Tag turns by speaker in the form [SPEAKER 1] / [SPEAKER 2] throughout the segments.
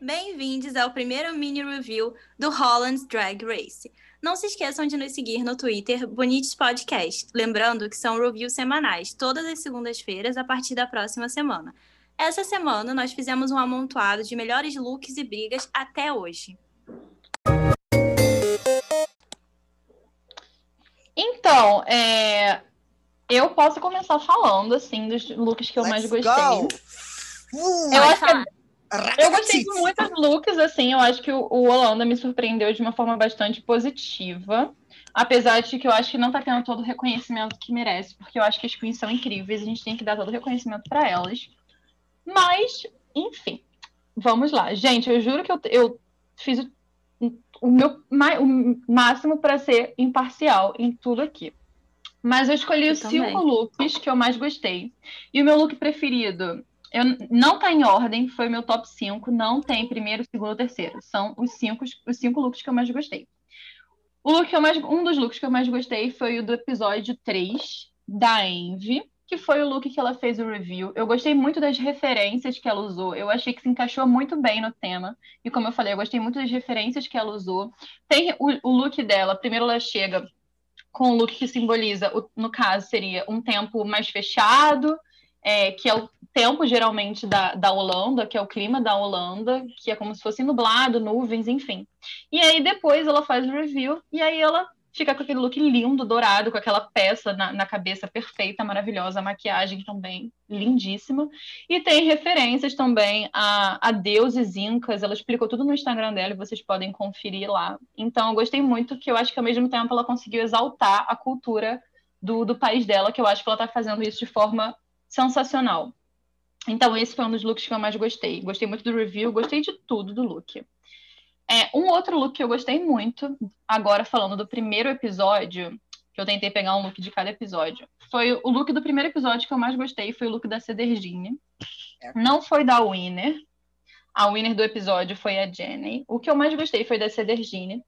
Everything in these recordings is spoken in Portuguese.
[SPEAKER 1] Bem-vindos ao primeiro mini review do Holland's Drag Race. Não se esqueçam de nos seguir no Twitter Bonites Podcast, lembrando que são reviews semanais, todas as segundas-feiras a partir da próxima semana. Essa semana nós fizemos um amontoado de melhores looks e brigas até hoje.
[SPEAKER 2] Então, é, eu posso começar falando assim dos looks que eu
[SPEAKER 3] Let's
[SPEAKER 2] mais gostei.
[SPEAKER 3] go! Uh,
[SPEAKER 2] Eu acho que
[SPEAKER 1] falar.
[SPEAKER 2] Eu gostei de muitos looks, assim, eu acho que o, o Holanda me surpreendeu de uma forma bastante positiva. Apesar de que eu acho que não tá tendo todo o reconhecimento que merece, porque eu acho que as queens são incríveis, a gente tem que dar todo o reconhecimento para elas. Mas, enfim, vamos lá. Gente, eu juro que eu, eu fiz o, o meu o máximo para ser imparcial em tudo aqui. Mas eu escolhi
[SPEAKER 1] Eu
[SPEAKER 2] os
[SPEAKER 1] também.
[SPEAKER 2] cinco looks que eu mais gostei. E o meu look preferido eu, não tá em ordem, foi meu top 5, não tem primeiro, segundo, terceiro. São os cinco, os cinco looks que eu mais gostei. O look que eu mais, um dos looks que eu mais gostei foi o do episódio 3, da Envy, que foi o look que ela fez o review. Eu gostei muito das referências que ela usou. Eu achei que se encaixou muito bem no tema. E como eu falei, eu gostei muito das referências que ela usou. Tem o, o look dela, primeiro ela chega com o look que simboliza, no caso, seria um tempo mais fechado, é, que é o tempo geralmente da, da Holanda, que é o clima da Holanda, que é como se fosse nublado, nuvens, enfim. E aí depois ela faz o review e aí ela fica com aquele look lindo, dourado, com aquela peça na, na cabeça perfeita, maravilhosa, a maquiagem também lindíssima. E tem referências também a, a deuses incas, ela explicou tudo no Instagram dela e vocês podem conferir lá. Então eu gostei muito, que eu acho que ao mesmo tempo ela conseguiu exaltar a cultura do, do país dela, que eu acho que ela está fazendo isso de forma sensacional. Então, esse foi um dos looks que eu mais gostei. Gostei muito do review, gostei de tudo do look. É, um outro look que eu gostei muito, agora falando do primeiro episódio, que eu tentei pegar um look de cada episódio, foi o look do primeiro episódio que eu mais gostei, foi o look da Cedergine. Não foi da Winner. A winner do episódio foi a Jenny. O que eu mais gostei foi da Cedergine.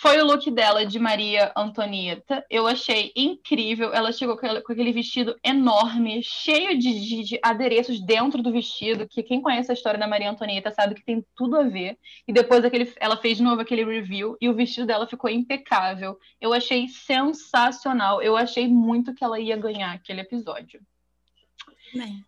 [SPEAKER 2] Foi o look dela de Maria Antonieta. Eu achei incrível. Ela chegou com aquele- vestido enorme, cheio de, de- de adereços dentro do vestido, que quem conhece a história da Maria Antonieta sabe que tem tudo a ver. E depois aquele, ela fez de novo aquele review e o vestido dela ficou impecável. Eu achei sensacional. Eu achei muito que ela ia ganhar aquele episódio.
[SPEAKER 1] Bem,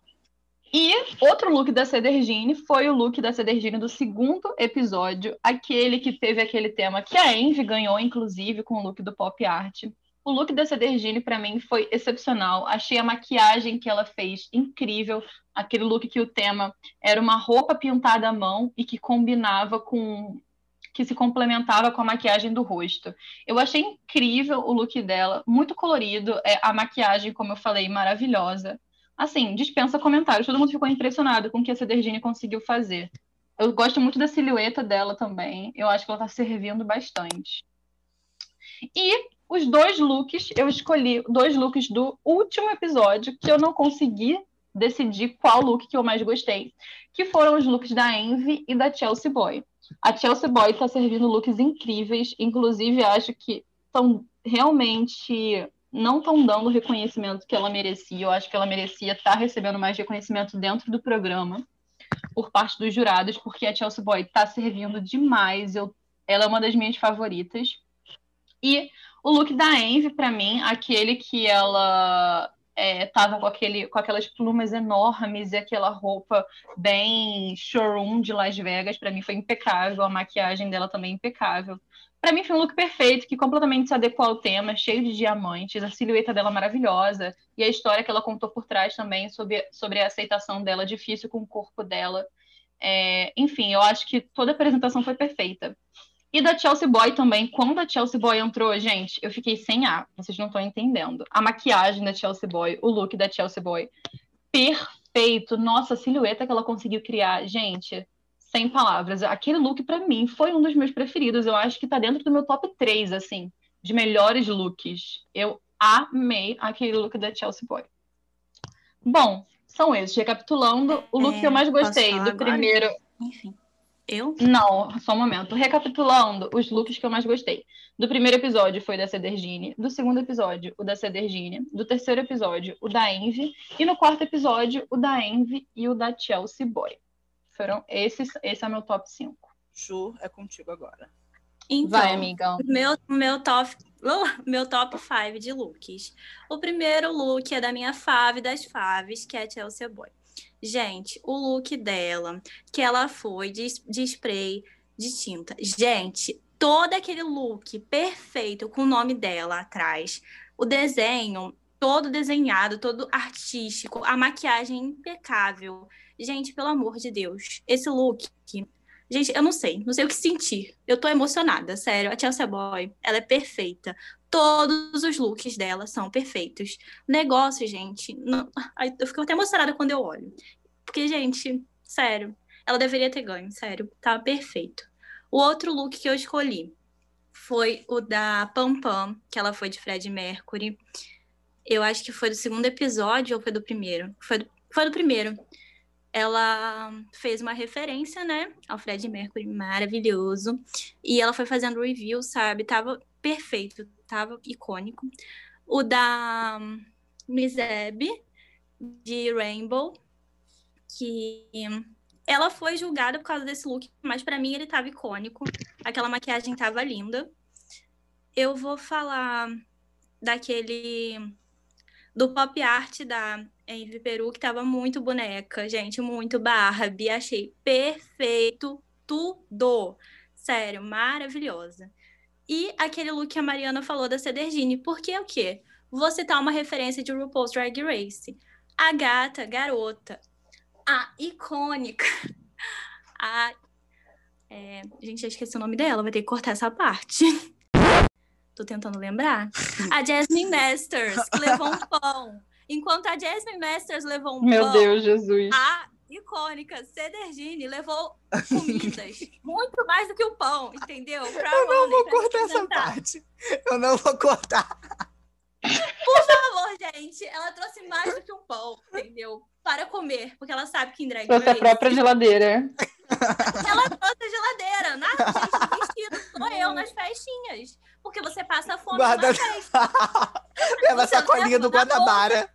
[SPEAKER 2] E outro look da Cedergine foi o look da Cedergine do segundo episódio, aquele que teve aquele tema que a Envy ganhou, inclusive, com o look do pop art. O look da Cedergine, para mim, foi excepcional. Achei a maquiagem que ela fez incrível. Aquele look que o tema era uma roupa pintada à mão e que combinava com. que se complementava com a maquiagem do rosto. Eu achei incrível o look dela, muito colorido. É, a maquiagem, como eu falei, maravilhosa assim, dispensa comentários. Todo mundo ficou impressionado com o que a Cedergine conseguiu fazer. Eu gosto muito da silhueta dela também. Eu acho que ela tá servindo bastante. E os dois looks, eu escolhi dois looks do último episódio que eu não consegui decidir qual look que eu mais gostei, que foram os looks da Envy e da Chelsea Boy. A Chelsea Boy tá servindo looks incríveis, inclusive acho que estão realmente não estão dando o reconhecimento que ela merecia. Eu acho que ela merecia estar recebendo mais reconhecimento dentro do programa por parte dos jurados, porque a Chelsea Boy está servindo demais. Eu, ela é uma das minhas favoritas. E o look da Envy, para mim, aquele que ela é, com, aquele, com aquelas plumas enormes e aquela roupa bem showroom de Las Vegas, para mim foi impecável. A maquiagem dela também impecável. Para mim foi um look perfeito, que completamente se adequou ao tema, cheio de diamantes, a silhueta dela maravilhosa, e a história que ela contou por trás também sobre, sobre a aceitação dela, difícil com o corpo dela. É, enfim, eu acho que toda a apresentação foi perfeita. E da Chelsea Boy também, quando a Chelsea Boy entrou, gente, eu fiquei sem ar, vocês não estão entendendo. A maquiagem da Chelsea Boy, o look da Chelsea Boy, perfeito. Nossa, a silhueta que ela conseguiu criar, gente, sem palavras. Aquele look, pra mim, foi um dos meus preferidos. Eu acho que tá dentro do meu top 3, assim, de melhores looks. Eu amei aquele look da Chelsea Boy. Bom, são esses. Recapitulando, o look
[SPEAKER 1] É,
[SPEAKER 2] que eu mais
[SPEAKER 1] posso
[SPEAKER 2] gostei do
[SPEAKER 1] agora?
[SPEAKER 2] primeiro.
[SPEAKER 1] enfim. Eu?
[SPEAKER 2] Não, só um momento. Recapitulando, os looks que eu mais gostei. Do primeiro episódio foi o da Cedergine, do segundo episódio, o da Cedergine, do terceiro episódio, o da Envy, e no quarto episódio, o da Envy e o da Chelsea Boy. Foram esses, esse é meu top 5.
[SPEAKER 3] Ju, é contigo agora.
[SPEAKER 1] Então,
[SPEAKER 2] Vai, amigão.
[SPEAKER 1] Meu, meu top meu top 5 de looks. O primeiro look é da minha fave das faves, que é a Chelsea Boy. Gente, o look dela, que ela foi de, de spray de tinta. Gente, todo aquele look perfeito com o nome dela atrás. O desenho todo desenhado, todo artístico, a maquiagem impecável. Gente, pelo amor de Deus, esse look Gente, eu não sei, não sei o que sentir. Eu tô emocionada, sério. A Chelsea Boy, ela é perfeita. Todos os looks dela são perfeitos. Negócio, gente, não... eu fico até emocionada quando eu olho. Porque, gente, sério, ela deveria ter ganho, sério. Tá perfeito. O outro look que eu escolhi foi o da Pam Pam, que ela foi de Fred Mercury. Eu acho que foi do segundo episódio ou foi do primeiro? Foi do, foi do primeiro ela fez uma referência, né, ao Fred Mercury, maravilhoso. E ela foi fazendo review, sabe? Tava perfeito, tava icônico. O da Abby, de Rainbow, que ela foi julgada por causa desse look, mas para mim ele tava icônico. Aquela maquiagem tava linda. Eu vou falar daquele do pop art da Envy Peru, que tava muito boneca, gente, muito Barbie. Achei perfeito tudo. Sério, maravilhosa. E aquele look que a Mariana falou da Cedergine, porque o quê? Vou citar uma referência de RuPaul's Drag Race. A gata, garota, a icônica, a... É, gente, já esqueci o nome dela, vai ter que cortar essa parte. Tô tentando lembrar. A Jasmine Masters, que levou um pão. Enquanto a Jasmine Masters levou um
[SPEAKER 2] Meu
[SPEAKER 1] pão,
[SPEAKER 2] Deus, Jesus.
[SPEAKER 1] a icônica Cedergine levou comidas. muito mais do que o pão, entendeu? Pra
[SPEAKER 3] Eu não vou cortar essa parte. Eu não vou cortar.
[SPEAKER 1] Por favor, gente. Ela trouxe mais do que um pão, entendeu? Para comer, porque ela sabe que em Drag
[SPEAKER 2] Trouxe a própria geladeira.
[SPEAKER 1] ela trouxe a geladeira. Na gente, vestido sou eu nas festinhas. Porque você passa fome
[SPEAKER 3] Guarda-
[SPEAKER 1] numa festa.
[SPEAKER 3] Leva a
[SPEAKER 1] leva
[SPEAKER 3] do
[SPEAKER 1] na
[SPEAKER 3] Guanabara.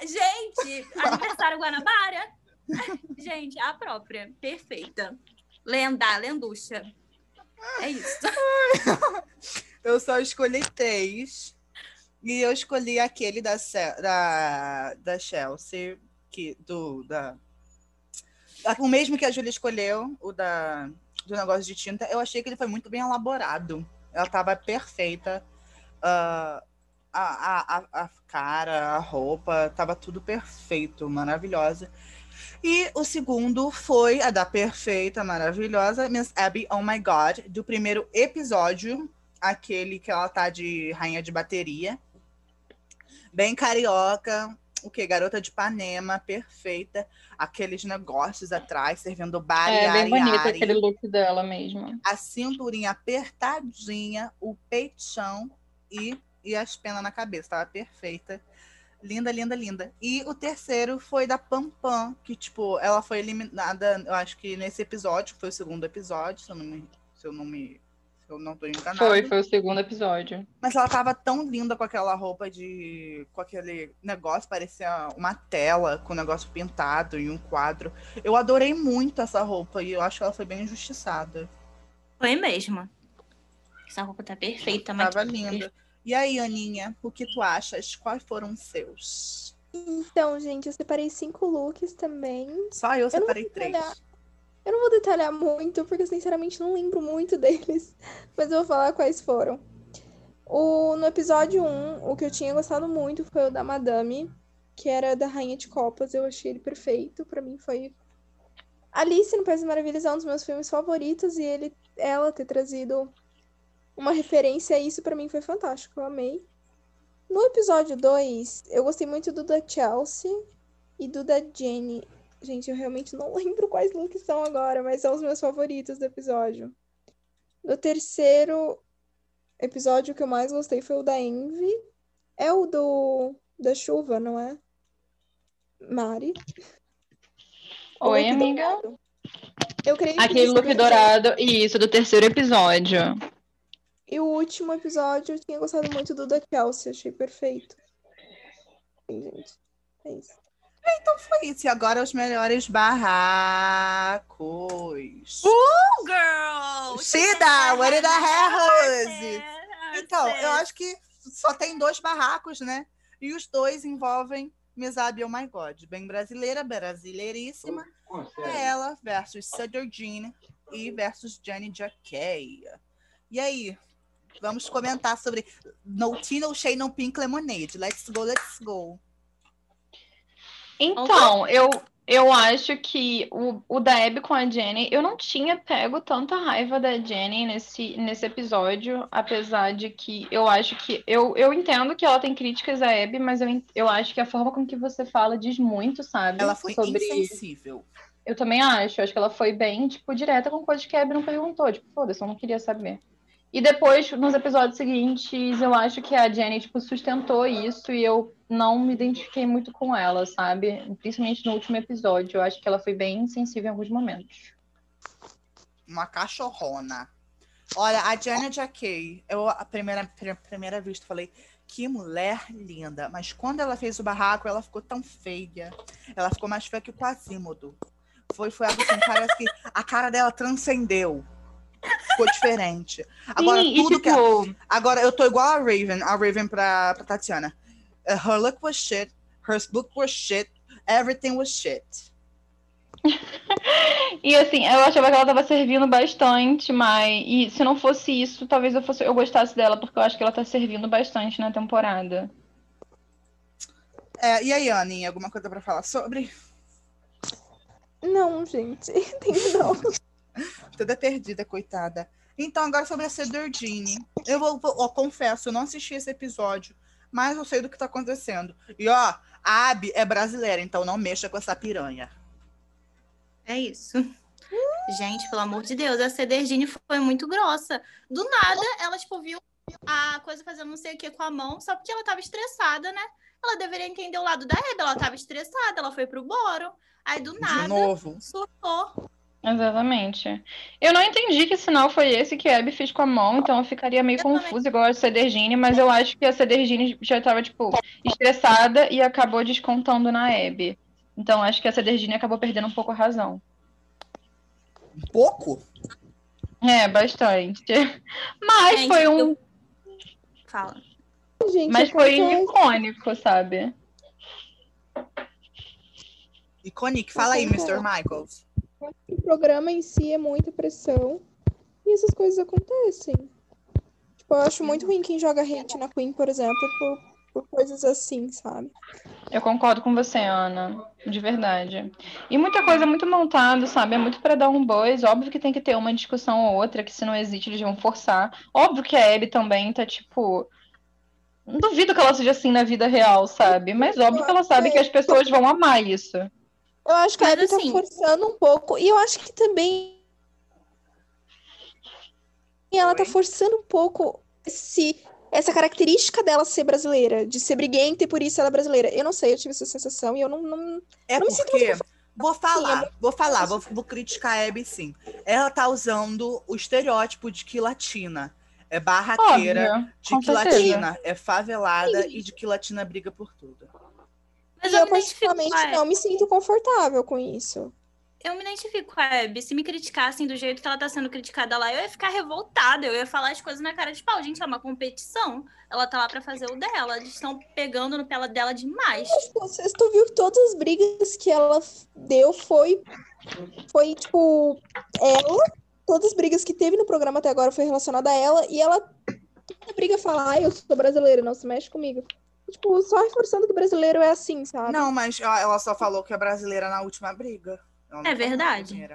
[SPEAKER 1] Gente, aniversário Guanabara. Gente, a própria. Perfeita. Lenda, lenducha. É isso.
[SPEAKER 3] Eu só escolhi três. E eu escolhi aquele da, da, da Chelsea, que, do, da, o mesmo que a Júlia escolheu, o da, do negócio de tinta. Eu achei que ele foi muito bem elaborado. Ela estava perfeita. Ah, a, a, a, cara, a roupa, tava tudo perfeito, maravilhosa. E o segundo foi a da perfeita, maravilhosa, Miss Abby, Oh My God, do primeiro episódio, aquele que ela tá de rainha de bateria. Bem carioca, o que? Garota de Ipanema, perfeita. Aqueles negócios atrás, servindo bar e
[SPEAKER 2] É bem bonito aquele look dela mesmo.
[SPEAKER 3] A cinturinha apertadinha, o peitão e, e as penas na cabeça. Tava perfeita. Linda, linda, linda. E o terceiro foi da Pam Pam, que, tipo, ela foi eliminada, eu acho que nesse episódio, que foi o segundo episódio, se eu não me, se eu não me eu não tô enganada.
[SPEAKER 2] Foi, foi o segundo episódio.
[SPEAKER 3] Mas ela tava tão linda com aquela roupa de. com aquele negócio, parecia uma tela com o negócio pintado e um quadro. Eu adorei muito essa roupa e eu acho que ela foi bem injustiçada.
[SPEAKER 1] Foi mesmo. Essa roupa tá perfeita, mas.
[SPEAKER 3] Tava linda. E aí, Aninha, o que tu achas? Quais foram os seus?
[SPEAKER 4] Então, gente, eu separei cinco looks também.
[SPEAKER 3] Só eu separei três.
[SPEAKER 4] Eu não vou detalhar muito, porque sinceramente não lembro muito deles. Mas eu vou falar quais foram. O, no episódio 1, o que eu tinha gostado muito foi o da Madame, que era da Rainha de Copas. Eu achei ele perfeito. Pra mim foi. Alice no País das Maravilhas é um dos meus filmes favoritos e ele, ela ter trazido uma referência a isso pra mim foi fantástico. Eu amei. No episódio 2, eu gostei muito do da Chelsea e do da Jenny. Gente, eu realmente não lembro quais looks são agora, mas são os meus favoritos do episódio. No terceiro episódio, que eu mais gostei foi o da Envy. É o do da chuva, não é? Mari.
[SPEAKER 2] Oi,
[SPEAKER 4] look
[SPEAKER 2] amiga.
[SPEAKER 4] dourado. Eu creio que
[SPEAKER 2] Aquele look dourado, e isso, do terceiro episódio.
[SPEAKER 4] E o último episódio, eu tinha gostado muito do da Chelsea, achei perfeito. Sim, gente. É isso.
[SPEAKER 3] Então foi isso. E agora os melhores barracos.
[SPEAKER 1] Oh, girl!
[SPEAKER 3] Shida, what did I have?
[SPEAKER 1] É,
[SPEAKER 3] Então, eu acho que só tem dois barracos, né? E os dois envolvem Misabi Oh My God. Bem brasileira, brasileiríssima. É ela versus Cedar Jean e versus Jenny Jackay. E aí? Vamos comentar sobre No Tea, No Shade, No Pink Lemonade. Let's go, let's go.
[SPEAKER 2] Então, eu, eu acho que o, o da Abby com a Jenny, eu não tinha pego tanta raiva da Jenny nesse, nesse episódio, apesar de que eu acho que. Eu, eu entendo que ela tem críticas a Abby, mas eu, eu acho que a forma com que você fala diz muito, sabe?
[SPEAKER 3] Ela foi
[SPEAKER 2] sobre...
[SPEAKER 3] insensível.
[SPEAKER 2] Eu também acho. Eu acho que ela foi bem, tipo, direta com coisa que a Abby não perguntou. Tipo, foda-se, eu não queria saber. E depois, nos episódios seguintes, eu acho que a Jenny, tipo, sustentou isso e eu não me identifiquei muito com ela, sabe? Principalmente no último episódio. Eu acho que ela foi bem insensível em alguns momentos.
[SPEAKER 3] Uma cachorrona. Olha, a Janet Jackay, eu a primeira, pri- primeira vista falei, que mulher linda. Mas quando ela fez o barraco, ela ficou tão feia. Ela ficou mais feia que o Quasimodo. Foi, foi algo assim, parece que a cara dela transcendeu. Ficou diferente. Agora,
[SPEAKER 2] Sim,
[SPEAKER 3] tudo
[SPEAKER 2] e,
[SPEAKER 3] que.
[SPEAKER 2] tipo,
[SPEAKER 3] Agora, eu tô igual a Raven, a Raven pra, pra Tatiana. Uh, Her look was shit, her book was shit, everything was shit.
[SPEAKER 2] E assim, eu achava que ela tava servindo bastante, mas. E se não fosse isso, talvez eu fosse eu gostasse dela, porque eu acho que ela tá servindo bastante na temporada.
[SPEAKER 3] É, e aí, Anne, alguma coisa pra falar sobre?
[SPEAKER 4] Não, gente. Tem não.
[SPEAKER 3] Toda perdida, coitada. Então, agora sobre a Cedardine. Eu vou, vou- confesso, eu não assisti esse episódio, mas eu sei do que tá acontecendo. E ó, a Abby é brasileira, então não mexa com essa piranha.
[SPEAKER 1] É isso. Gente, pelo amor de Deus, a Cedergine foi muito grossa. Do nada, ela, tipo, viu a coisa fazendo não sei o que com a mão, só porque ela tava estressada, né? Ela deveria entender o lado da Hebe, ela tava estressada, ela foi pro boro. Aí, do
[SPEAKER 3] De
[SPEAKER 1] nada,
[SPEAKER 3] novo.
[SPEAKER 1] surtou.
[SPEAKER 2] Exatamente. Eu não entendi que sinal foi esse que a Abby fez com a mão, então eu ficaria meio
[SPEAKER 1] Eu
[SPEAKER 2] confusa igual a Cedergine, mas eu acho que a Cedergine já tava, tipo, estressada e acabou descontando na Abby. Então acho que a Cedergine acabou perdendo um pouco a razão.
[SPEAKER 3] Um pouco?
[SPEAKER 2] É, bastante. Mas
[SPEAKER 1] Gente,
[SPEAKER 2] foi um.
[SPEAKER 1] eu- Fala.
[SPEAKER 4] Gente,
[SPEAKER 2] Mas foi
[SPEAKER 4] acontece.
[SPEAKER 2] icônico, sabe?
[SPEAKER 3] Iconic, fala aí. Mr. Michaels.
[SPEAKER 4] O programa em si é muita pressão. E essas coisas acontecem. Tipo, eu acho muito ruim quem joga hate na Queen, por exemplo, por, por coisas assim, sabe?
[SPEAKER 2] Eu concordo com você, Ana, de verdade. E muita coisa muito montada, sabe? É muito pra dar um buzz. Óbvio que tem que ter uma discussão ou outra, que se não existe, eles vão forçar. Óbvio que a Abby também tá, tipo. Não duvido que ela seja assim na vida real, sabe? Mas óbvio que ela sabe que as pessoas vão amar isso.
[SPEAKER 4] Eu acho que a
[SPEAKER 1] Mas,
[SPEAKER 4] Abby
[SPEAKER 1] assim-
[SPEAKER 4] tá forçando um pouco. E eu acho que também. Ela tá forçando um pouco esse, essa característica dela ser brasileira, de ser briguenta e por isso ela é brasileira. Eu não sei, eu tive essa sensação e eu não. não...
[SPEAKER 3] É
[SPEAKER 4] Não me sinto
[SPEAKER 3] porque. Vou
[SPEAKER 4] Sim,
[SPEAKER 3] falar,
[SPEAKER 4] é
[SPEAKER 3] vou falar, vou, vou criticar a Abby sim. Ela tá usando o estereótipo de que latina é barraqueira,
[SPEAKER 2] Óbvio,
[SPEAKER 3] de que
[SPEAKER 2] certeza.
[SPEAKER 3] latina é favelada e de que latina briga por tudo.
[SPEAKER 1] Mas
[SPEAKER 4] e
[SPEAKER 1] eu,
[SPEAKER 4] eu, particularmente, não me sinto confortável com isso.
[SPEAKER 1] Eu me identifico com a Abby. Se me criticassem do jeito que ela tá sendo criticada lá, eu ia ficar revoltada. Eu ia falar as coisas na cara de pau. Gente, é uma competição. Ela tá lá pra fazer o dela. Eles estão pegando no pela dela demais.
[SPEAKER 4] Tipo, Vocês tu viu que todas as brigas que ela deu foi, foi tipo, ela. Todas as brigas que teve no programa até agora foi relacionada a ela. E ela, toda briga fala, ai, eu sou brasileira, não se mexe comigo. Tipo, só reforçando que brasileiro é assim, sabe?
[SPEAKER 3] Não, mas ela só falou que é brasileira na última briga.
[SPEAKER 1] É verdade.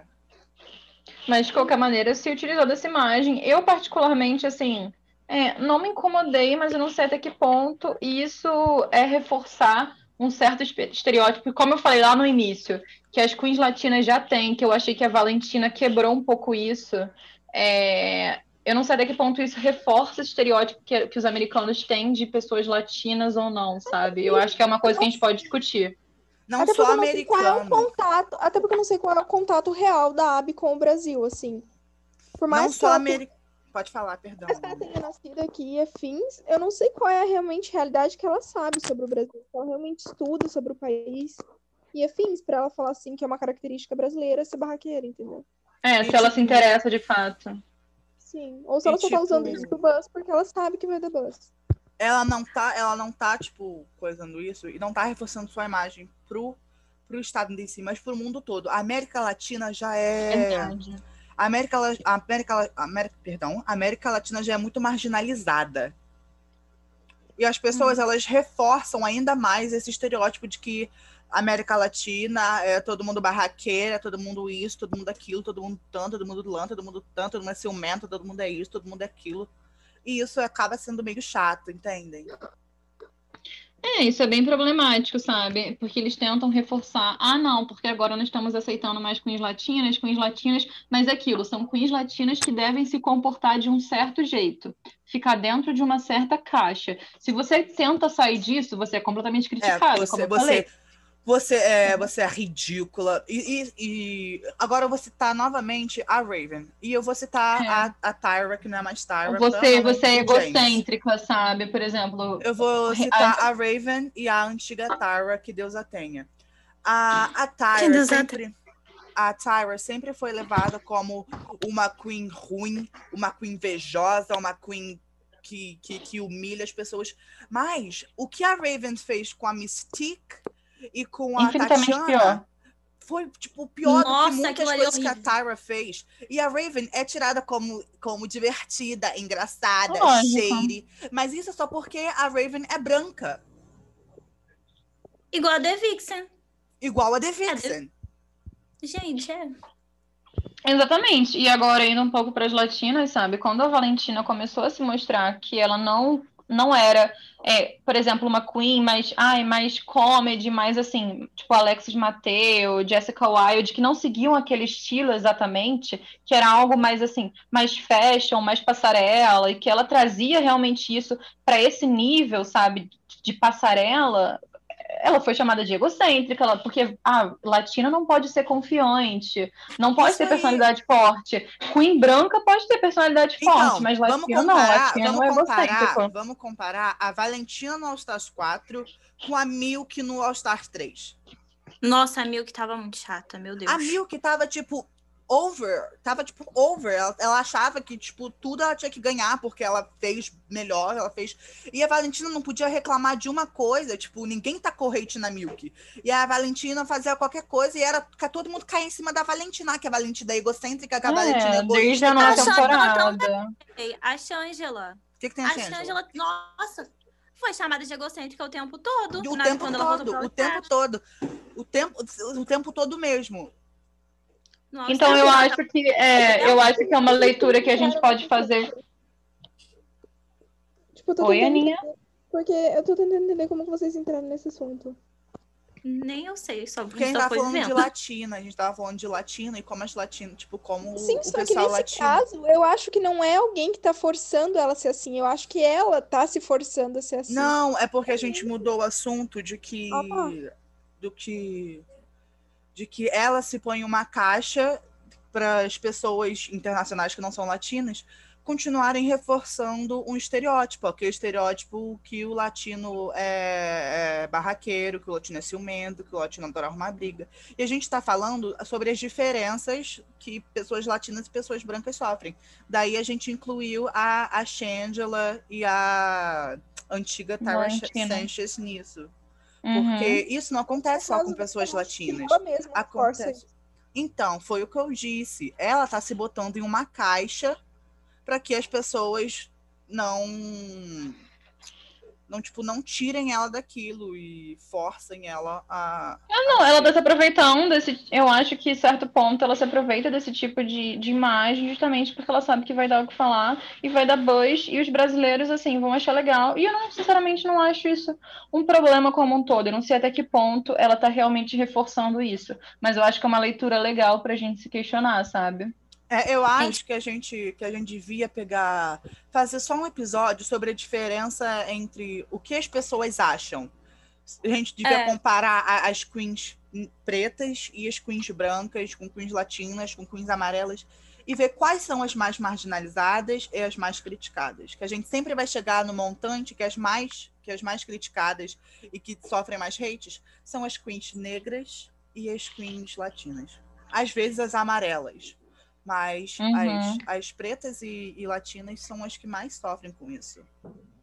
[SPEAKER 2] Mas, de qualquer maneira, se utilizou dessa imagem. Eu, particularmente, assim, é, não me incomodei, mas eu não sei até que ponto isso é reforçar um certo estereótipo. Como eu falei lá no início, que as queens latinas já têm, que eu achei que a Valentina quebrou um pouco isso. É, eu não sei até que ponto isso reforça esse estereótipo que, que os americanos têm de pessoas latinas ou não, sabe? Eu acho que é uma coisa que a gente pode discutir.
[SPEAKER 3] Não
[SPEAKER 4] até porque eu não sei qual é o
[SPEAKER 3] americano.
[SPEAKER 4] contato, até porque eu não sei qual é o contato real da Abby com o Brasil, assim. Por mais
[SPEAKER 3] Não
[SPEAKER 4] que ela
[SPEAKER 3] americano. Pode falar, perdão.
[SPEAKER 4] Mas que ela tenha nascido aqui e afins, eu não sei qual é a realmente realidade que ela sabe sobre o Brasil. Se ela realmente estuda sobre o país. e afins, pra ela falar assim que é uma característica brasileira ser barraqueira, entendeu?
[SPEAKER 2] É, se ela se interessa de fato.
[SPEAKER 4] Sim. Ou se
[SPEAKER 3] E,
[SPEAKER 4] ela só tá usando
[SPEAKER 3] tipo-
[SPEAKER 4] isso pro buzz porque ela sabe que vai dar buzz.
[SPEAKER 3] ela não tá, ela não tá, tipo, coisando isso e não tá reforçando sua imagem pro, pro estado em si, mas pro mundo todo. A América Latina já é.
[SPEAKER 2] Verdade.
[SPEAKER 3] A América, a América, a América, perdão, a América Latina já é muito marginalizada. E as pessoas, elas reforçam ainda mais esse estereótipo de que América Latina é todo mundo barraqueira, é todo mundo isso, todo mundo aquilo, todo mundo tanto, todo mundo lã, todo mundo tanto, todo mundo é ciumento, todo mundo é isso, todo mundo é aquilo. E isso acaba sendo meio chato, entendem?
[SPEAKER 2] É, isso é bem problemático, sabe? Porque eles tentam reforçar. Ah, não, porque agora nós estamos aceitando mais queens latinas, queens latinas, mas é aquilo, são queens latinas que devem se comportar de um certo jeito, ficar dentro de uma certa caixa. Se você tenta sair disso, você é completamente
[SPEAKER 3] É,
[SPEAKER 2] criticado, como
[SPEAKER 3] você,
[SPEAKER 2] eu falei.
[SPEAKER 3] Você, é, você é ridícula. E, e- e agora eu vou citar novamente a Raven. E eu vou citar
[SPEAKER 2] É.
[SPEAKER 3] a, a Tyra, que não é mais Tyra.
[SPEAKER 2] Você,
[SPEAKER 3] pelo
[SPEAKER 2] você é
[SPEAKER 3] do James.
[SPEAKER 2] egocêntrica, sabe? Por exemplo,
[SPEAKER 3] Eu vou
[SPEAKER 2] A-
[SPEAKER 3] citar a Raven e a antiga Tyra, que Deus a tenha. A, a
[SPEAKER 1] Que
[SPEAKER 3] Tyra
[SPEAKER 1] a
[SPEAKER 3] sempre. A Tyra sempre foi levada como uma queen ruim, uma queen invejosa, uma queen que, que, que humilha as pessoas. Mas o que a Raven fez com a Mystique e com a
[SPEAKER 2] infinitamente
[SPEAKER 3] Tatiana
[SPEAKER 2] pior.
[SPEAKER 3] foi tipo pior do
[SPEAKER 1] Nossa,
[SPEAKER 3] que muitas
[SPEAKER 1] é
[SPEAKER 3] coisas que a. Tyra fez. E a Raven é tirada como, como divertida, engraçada,
[SPEAKER 2] Lógico.
[SPEAKER 3] shady. Mas isso é só porque a Raven é branca.
[SPEAKER 1] Igual a The Vixen.
[SPEAKER 3] Igual a The
[SPEAKER 1] É,
[SPEAKER 3] Vixen.
[SPEAKER 1] Gente, é.
[SPEAKER 2] Exatamente. E agora, indo um pouco para as latinas, sabe? Quando a Valentina começou a se mostrar que ela não não era, é, por exemplo, uma queen mais, ai, mais comedy, mais assim, tipo Alexis Mateo, Jessica Wilde, que não seguiam aquele estilo exatamente, que era algo mais assim, mais fashion, mais passarela, e que ela trazia realmente isso para esse nível, sabe, de passarela, ela foi chamada de egocêntrica, ela- porque a latina não pode ser confiante, não pode
[SPEAKER 3] Isso
[SPEAKER 2] ter
[SPEAKER 3] aí.
[SPEAKER 2] personalidade forte. Queen branca pode ter personalidade
[SPEAKER 3] Então,
[SPEAKER 2] forte, mas latina não, latina não é
[SPEAKER 3] vamos comparar,
[SPEAKER 2] egocêntrico.
[SPEAKER 3] vamos comparar a Valentina no All Stars 4 com a Milk no All Stars 3.
[SPEAKER 1] Nossa, a Milk tava muito chata, meu Deus.
[SPEAKER 3] A Milk tava, tipo, over. Tava, tipo, over. Ela, ela achava que, tipo, tudo ela tinha que ganhar porque ela fez melhor, ela fez. E a Valentina não podia reclamar de uma coisa, tipo, ninguém tá hate na Milk. E a Valentina fazia qualquer coisa e era que todo mundo caía em cima da Valentina, que a Valentina é egocêntrica, que a Valentina é
[SPEAKER 2] É,
[SPEAKER 3] egoísta.
[SPEAKER 2] desde a nova
[SPEAKER 1] tão-
[SPEAKER 2] temporada.
[SPEAKER 1] A Shangela.
[SPEAKER 3] O que, que tem
[SPEAKER 1] A
[SPEAKER 3] a Shangela?
[SPEAKER 1] Shangela, nossa, foi chamada de egocêntrica o tempo todo.
[SPEAKER 3] O tempo todo, o tempo todo. O tempo, o tempo todo mesmo.
[SPEAKER 1] Nossa,
[SPEAKER 2] Então eu acho que é, eu acho que é uma leitura que a gente pode fazer.
[SPEAKER 4] Tipo,
[SPEAKER 2] Oi,
[SPEAKER 4] tentando
[SPEAKER 2] Aninha.
[SPEAKER 4] entender- Porque eu tô tentando entender como que vocês entraram nesse assunto.
[SPEAKER 1] Nem eu sei, só
[SPEAKER 3] Porque a gente tava falando de
[SPEAKER 1] vendo.
[SPEAKER 3] latina, a gente tava falando de latina e como as latinas, tipo, como
[SPEAKER 4] Sim,
[SPEAKER 3] o
[SPEAKER 4] só que nesse
[SPEAKER 3] latino.
[SPEAKER 4] caso, eu acho que não é alguém que tá forçando ela a ser assim. Eu acho que ela tá se forçando a ser assim.
[SPEAKER 3] Não, é porque a gente mudou o assunto de que.
[SPEAKER 4] Ah.
[SPEAKER 3] Do que. De que ela se põe em uma caixa para as pessoas internacionais que não são latinas continuarem reforçando um estereótipo, aquele estereótipo que o latino é, é barraqueiro, que o latino é ciumento, que o latino adora arrumar briga. E a gente está falando sobre as diferenças que pessoas latinas e pessoas brancas sofrem. Daí a gente incluiu a, a Shangela e a antiga
[SPEAKER 2] Valentina.
[SPEAKER 3] Sanchez nisso.
[SPEAKER 2] Uhum.
[SPEAKER 3] Porque isso não acontece só com pessoas latinas.
[SPEAKER 4] Força
[SPEAKER 3] Acontece. Então, foi o que eu disse. Ela tá se botando em uma caixa para que as pessoas não não tipo não tirem ela daquilo e forcem ela a
[SPEAKER 2] Não, ela tá se aproveitando desse. Eu acho que, certo ponto, ela se aproveita desse tipo de, de imagem, justamente porque ela sabe que vai dar o que falar e vai dar buzz, e os brasileiros, assim, vão achar legal. E eu, não, sinceramente, não acho isso um problema como um todo. Eu não sei até que ponto ela tá realmente reforçando isso. Mas eu acho que é uma leitura legal pra gente se questionar, sabe?
[SPEAKER 3] É, eu acho que a gente que a gente devia pegar fazer só um episódio sobre a diferença entre o que as pessoas acham. A gente devia
[SPEAKER 1] É.
[SPEAKER 3] comparar a- as queens pretas e as queens brancas com queens latinas, com queens amarelas e ver quais são as mais marginalizadas e as mais criticadas. Que a gente sempre vai chegar no montante que as mais que as mais criticadas e que sofrem mais hates são as queens negras e as queens latinas. Às vezes as amarelas, mas
[SPEAKER 2] Uhum.
[SPEAKER 3] as, as pretas e, e latinas são as que mais sofrem com isso.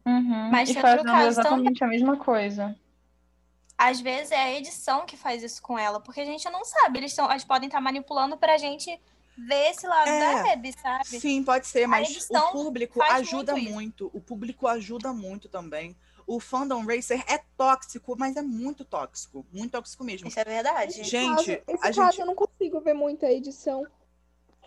[SPEAKER 2] Uhum.
[SPEAKER 1] Mas
[SPEAKER 2] e fazendo
[SPEAKER 1] caso
[SPEAKER 2] exatamente a mesma coisa.
[SPEAKER 1] Às vezes é a edição que faz isso com ela, porque a gente não sabe. Eles, tão, eles podem estar manipulando pra gente ver esse lado
[SPEAKER 3] É.
[SPEAKER 1] da Abby, sabe?
[SPEAKER 3] Sim, pode ser, mas o público ajuda
[SPEAKER 1] muito
[SPEAKER 3] muito. O público ajuda muito também. O fandom racer é tóxico, mas é muito tóxico. Muito tóxico mesmo.
[SPEAKER 1] Isso é verdade.
[SPEAKER 3] Gente,
[SPEAKER 4] caso, esse
[SPEAKER 3] a
[SPEAKER 4] caso
[SPEAKER 3] gente-
[SPEAKER 4] eu não consigo ver muita edição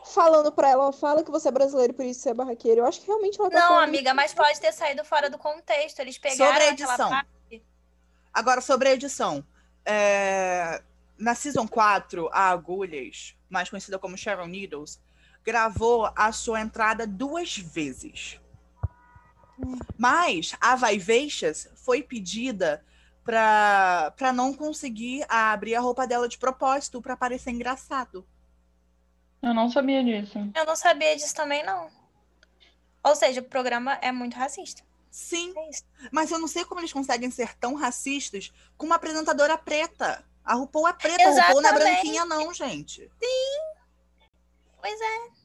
[SPEAKER 4] falando pra ela, fala que você é brasileiro, por isso você é barraqueiro. Eu acho que realmente ela tá
[SPEAKER 1] Não,
[SPEAKER 4] falando
[SPEAKER 1] amiga, mas pode ter saído fora do contexto. Eles pegaram
[SPEAKER 3] Sobre a edição.
[SPEAKER 1] parte.
[SPEAKER 3] Agora, sobre a edição. É, Na Season 4, a Agulhas, mais conhecida como Sharon Needles, gravou a sua entrada duas vezes. Mas a Vaiveixas foi pedida para não conseguir abrir a roupa dela de propósito para parecer engraçado.
[SPEAKER 2] Eu não sabia disso.
[SPEAKER 1] Eu não sabia disso também, não. Ou seja, o programa é muito racista.
[SPEAKER 3] Sim,
[SPEAKER 1] É
[SPEAKER 3] mas eu não sei como eles conseguem ser tão racistas com uma apresentadora preta. A RuPaul é preta, a RuPaul não é
[SPEAKER 1] Exatamente.
[SPEAKER 3] branquinha não, gente.
[SPEAKER 1] Pois é.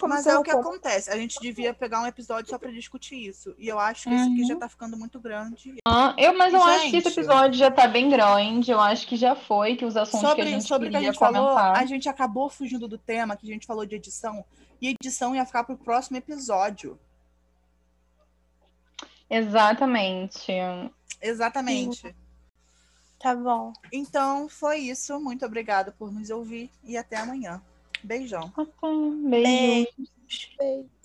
[SPEAKER 4] Como
[SPEAKER 3] Mas é o que acontece. A gente devia pegar um episódio só pra discutir isso. E eu acho que esse aqui
[SPEAKER 2] Uhum.
[SPEAKER 3] já tá ficando muito grande.
[SPEAKER 2] Ah, eu, mas eu acho que esse
[SPEAKER 3] Gente.
[SPEAKER 2] episódio já tá bem grande. Eu acho que já foi, que os assuntos que a
[SPEAKER 3] Sobre,
[SPEAKER 2] gente
[SPEAKER 3] sobre o que a
[SPEAKER 2] queria
[SPEAKER 3] gente falou,
[SPEAKER 2] comentar.
[SPEAKER 3] a gente acabou fugindo do tema, que a gente falou de edição. E edição ia ficar pro próximo episódio.
[SPEAKER 2] Exatamente.
[SPEAKER 3] Exatamente.
[SPEAKER 1] Tá bom.
[SPEAKER 3] Então, foi isso. Muito obrigada por nos ouvir. E até amanhã. Beijão.
[SPEAKER 2] Beijo.
[SPEAKER 1] Beijo.
[SPEAKER 4] Beijo.